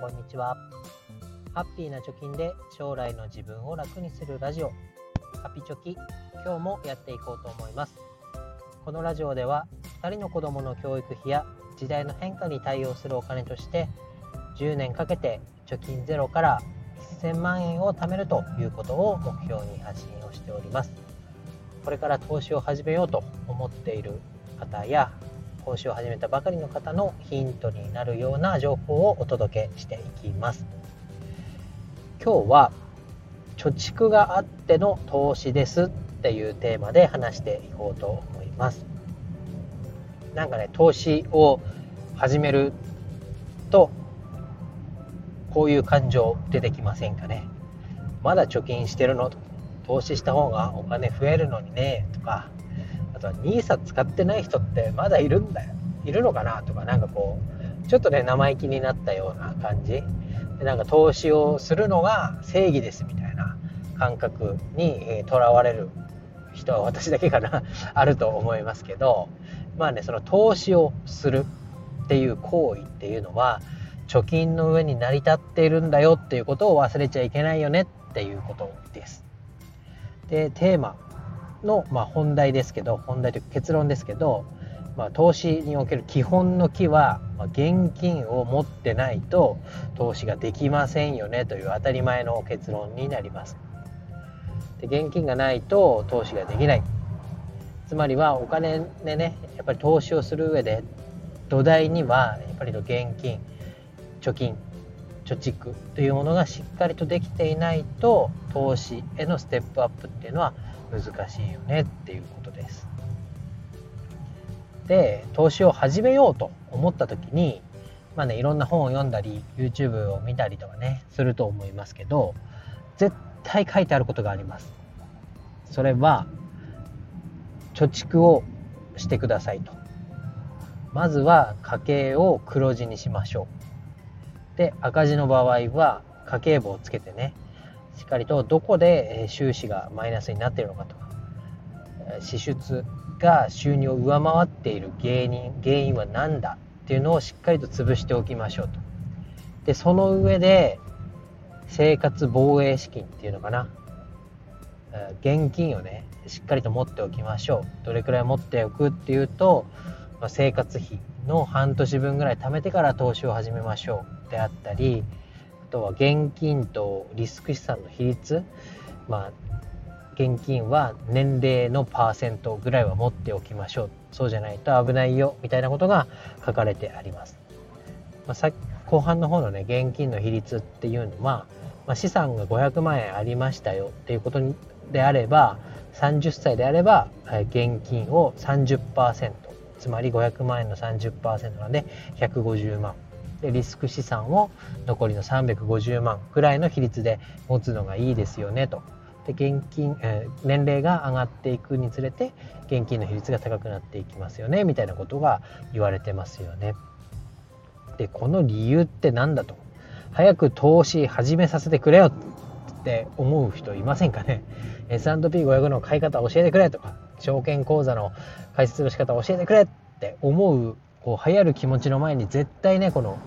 こんにちは。ハッピーな貯金で将来の自分を楽にするラジオ、ハピチョキ、今日もやっていこうと思います。このラジオでは、2人の子供の教育費や時代の変化に対応するお金として、10年かけて貯金ゼロから1000万円を貯めるということを目標に発信をしております。これから投資を始めようと思っている方や投資を始めたばかりの方のヒントになるような情報をお届けしていきます。今日は貯蓄があっての投資ですっていうテーマで話していこうと思います。なんかね投資を始めるとこういう感情出てきませんかね？まだ貯金してるの？投資した方がお金増えるのにね？とかあとは NISA 使ってない人ってまだいるんだよ。いるのかなとかなんかこうちょっとね生意気になったような感じ。でなんか投資をするのが正義ですみたいな感覚にとらわれる人は私だけかな。あると思いますけどまあねその投資をするっていう行為っていうのは貯金の上に成り立っているんだよっていうことを忘れちゃいけないよねっていうことです。でテーマの、まあ、本題ですけど本題というか結論ですけど、まあ、投資における基本の木は、まあ、現金を持ってないと投資ができませんよねという当たり前の結論になります。で現金がないと投資ができないつまりはお金でねやっぱり投資をする上で土台にはやっぱりの現金貯金貯蓄というものがしっかりとできていないと投資へのステップアップっていうのは難しいよねっていうことです。で投資を始めようと思った時にまあねいろんな本を読んだり YouTube を見たりとかねすると思いますけど絶対書いてあることがあります。それは貯蓄をしてくださいと。まずは家計を黒字にしましょう。で赤字の場合は家計簿をつけてねしっかりとどこで収支がマイナスになっているのかと。か支出が収入を上回っている原因原因は何だっていうのをしっかりと潰しておきましょうと。でその上で生活防衛資金っていうのかな。現金をねしっかりと持っておきましょう。どれくらい持っておくっていうと、まあ、生活費の半年分ぐらい貯めてから投資を始めましょうであったりあとは現金とリスク資産の比率、まあ、現金は年齢のパーセントぐらいは持っておきましょう。そうじゃないと危ないよみたいなことが書かれてあります、まあ、さ後半の方のね現金の比率っていうのは、まあ、資産が500万円ありましたよっていうことであれば30歳であれば現金を30%つまり500万円の30%なので150万でリスク資産を残りの350万くらいの比率で持つのがいいですよねと。で現金、えー、年齢が上がっていくにつれて現金の比率が高くなっていきますよねみたいなことが言われてますよね。でこの理由って何だと早く投資始めさせてくれよって思う人いませんかね？S&P500 の買い方教えてくれとか証券口座の開設の仕方を教えてくれって思うこう流行る気持ちの前に絶対ねこの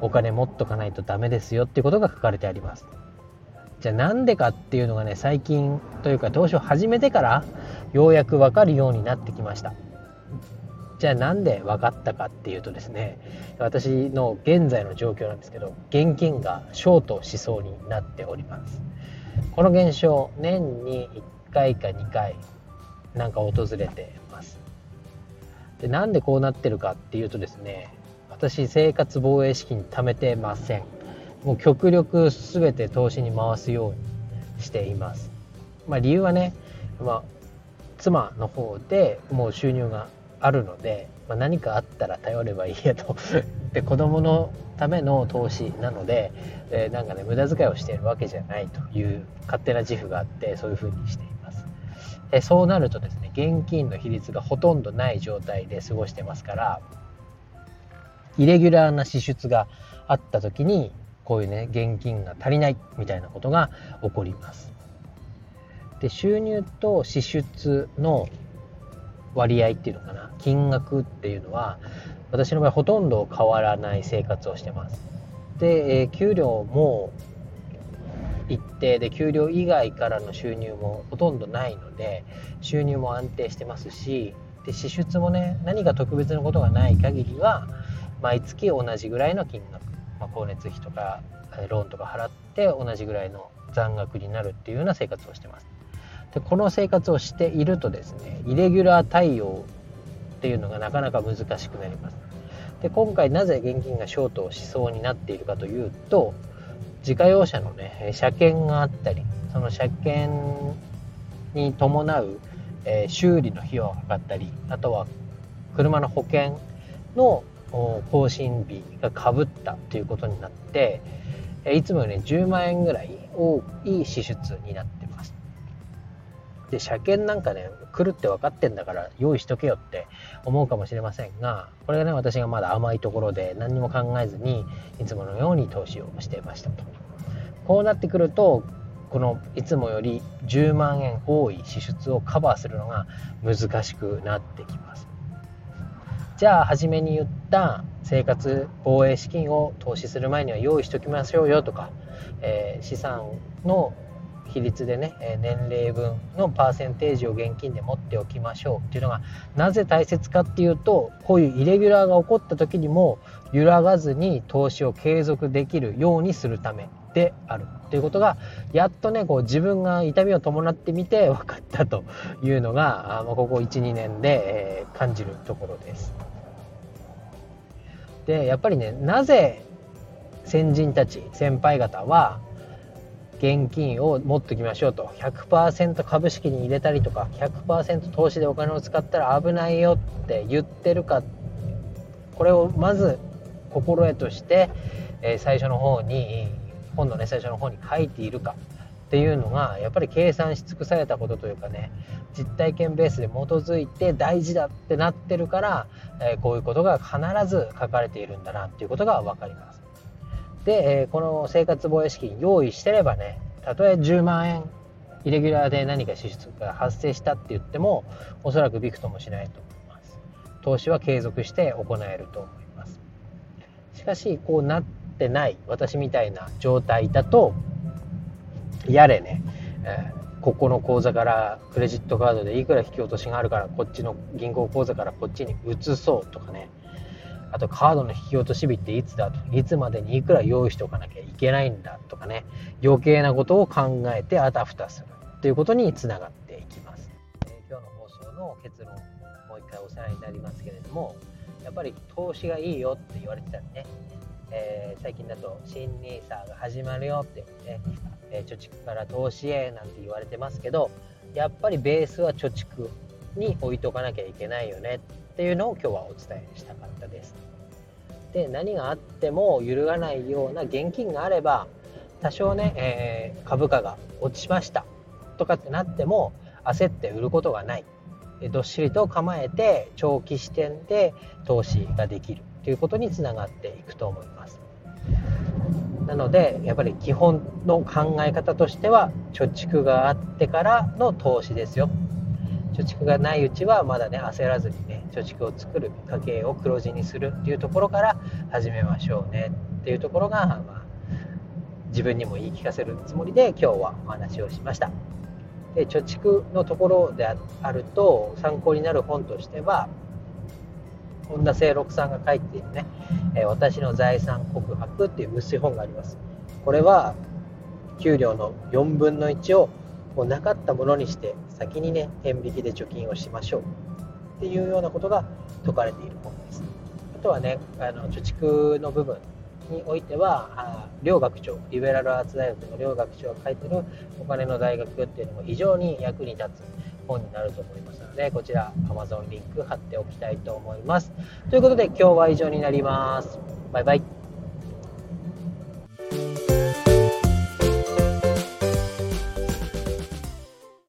お金持っとかないとダメですよっていうことが書かれてあります。じゃあなんでかっていうのがね最近というか投資を始めてからようやく分かるようになってきました。じゃあなんで分かったかっていうとですね私の現在の状況なんですけど現金がショートしそうになっております。この現象年に1回か2回なんか訪れてます。でなんでこうなってるかっていうとですね私生活防衛資金貯めてません。もう極力全て投資に回すようにしています。まあ理由はね、まあ、妻の方でもう収入があるので、まあ、何かあったら頼ればいいやと。で子供のための投資なので、えー、なんかね無駄遣いをしているわけじゃないという勝手な自負があってそういうふうにしています、えそうなるとですね現金の比率がほとんどない状態で過ごしてますからイレギュラーな支出があった時にこういうね現金が足りないみたいなことが起こります。で収入と支出の割合っていうのかな金額っていうのは私の場合ほとんど変わらない生活をしてます。で、え、給料も一定。で給料以外からの収入もほとんどないので収入も安定してますしで支出もね何か特別なことがない限りは毎月同じぐらいの金額、まあ、光熱費とかローンとか払って同じぐらいの残額になるっていうような生活をしてます。でこの生活をしているとですねイレギュラー対応っていうのがなかなか難しくなります。で今回なぜ現金がショートをしそうになっているかというと自家用車のね車検があったりその車検に伴う、えー、修理の費用がかかったりあとは車の保険の更新日がかぶったということになっていつもより、10万円ぐらい多い支出になってで車検なんかね来るって分かってんだから用意しとけよって思うかもしれませんがこれがね私がまだ甘いところで何にも考えずにいつものように投資をしてましたと。こうなってくるとこのいつもより10万円多い支出をカバーするのが難しくなってきます。じゃあ初めに言った生活防衛資金を投資する前には用意しておきましょうよとか、えー、資産の比率でね年齢分のパーセンテージを現金で持っておきましょうっていうのがなぜ大切かっていうとこういうイレギュラーが起こった時にも揺らがずに投資を継続できるようにするためであるということがやっとねこう自分が痛みを伴ってみて分かったというのがここ12年で感じるところです。でやっぱりねなぜ先人たち先輩方は現金を持っておきましょうと。100%株式に入れたりとか100%投資でお金を使ったら危ないよって言ってるか。これをまず心得として、え最初の方に本のね最初の方に書いているか。っていうのがやっぱり計算し尽くされたことというかね実体験ベースで基づいて大事だってなってるから、えこういうことが必ず書かれているんだなっていうことが分かります。で、えー、この生活防衛資金用意してればねたとえ10万円イレギュラーで何か支出が発生したって言ってもおそらくびくともしないと思います。投資は継続して行えると思います。しかしこうなってない私みたいな状態だとやれね、えー、ここの口座からクレジットカードでいくら引き落としがあるからこっちの銀行口座からこっちに移そうとかね。あとカードの引き落とし日っていつだと。いつまでにいくら用意しておかなきゃいけないんだとかね。余計なことを考えてあたふたするということにつながっていきます、え、今日の放送の結論もう一回おさらいになりますけれどもやっぱり投資がいいよって言われてたりね、えー、最近だと新 NISA が始まるよってね、えー、貯蓄から投資へなんて言われてますけどやっぱりベースは貯蓄に置いとかなきゃいけないよね。っていうのを今日はお伝えしたかったです。で何があっても揺るがないような現金があれば多少ね、えー、株価が落ちましたとかってなっても焦って売ることがない。どっしりと構えて長期視点で投資ができるということにつながっていくと思います。なのでやっぱり基本の考え方としては貯蓄があってからの投資ですよ。貯蓄がないうちはまだね焦らずにね貯蓄を作る家計を黒字にするっていうところから始めましょうね。っていうところが、まあ、自分にも言い聞かせるつもりで今日はお話をしました。で貯蓄のところであると参考になる本としては本田清六さんが書いているね「え私の財産告白」っていう薄い本があります。これは給料の4分の1をもうなかったものにして先にね天引きで貯金をしましょう。っていうようなことが説かれている本です。あとはねあの貯蓄の部分においては両学長リベラルアーツ大学の両学長が書いてるお金の大学っていうのも非常に役に立つ本になると思いますのでこちら Amazon リンク貼っておきたいと思います。ということで今日は以上になります。バイバイ。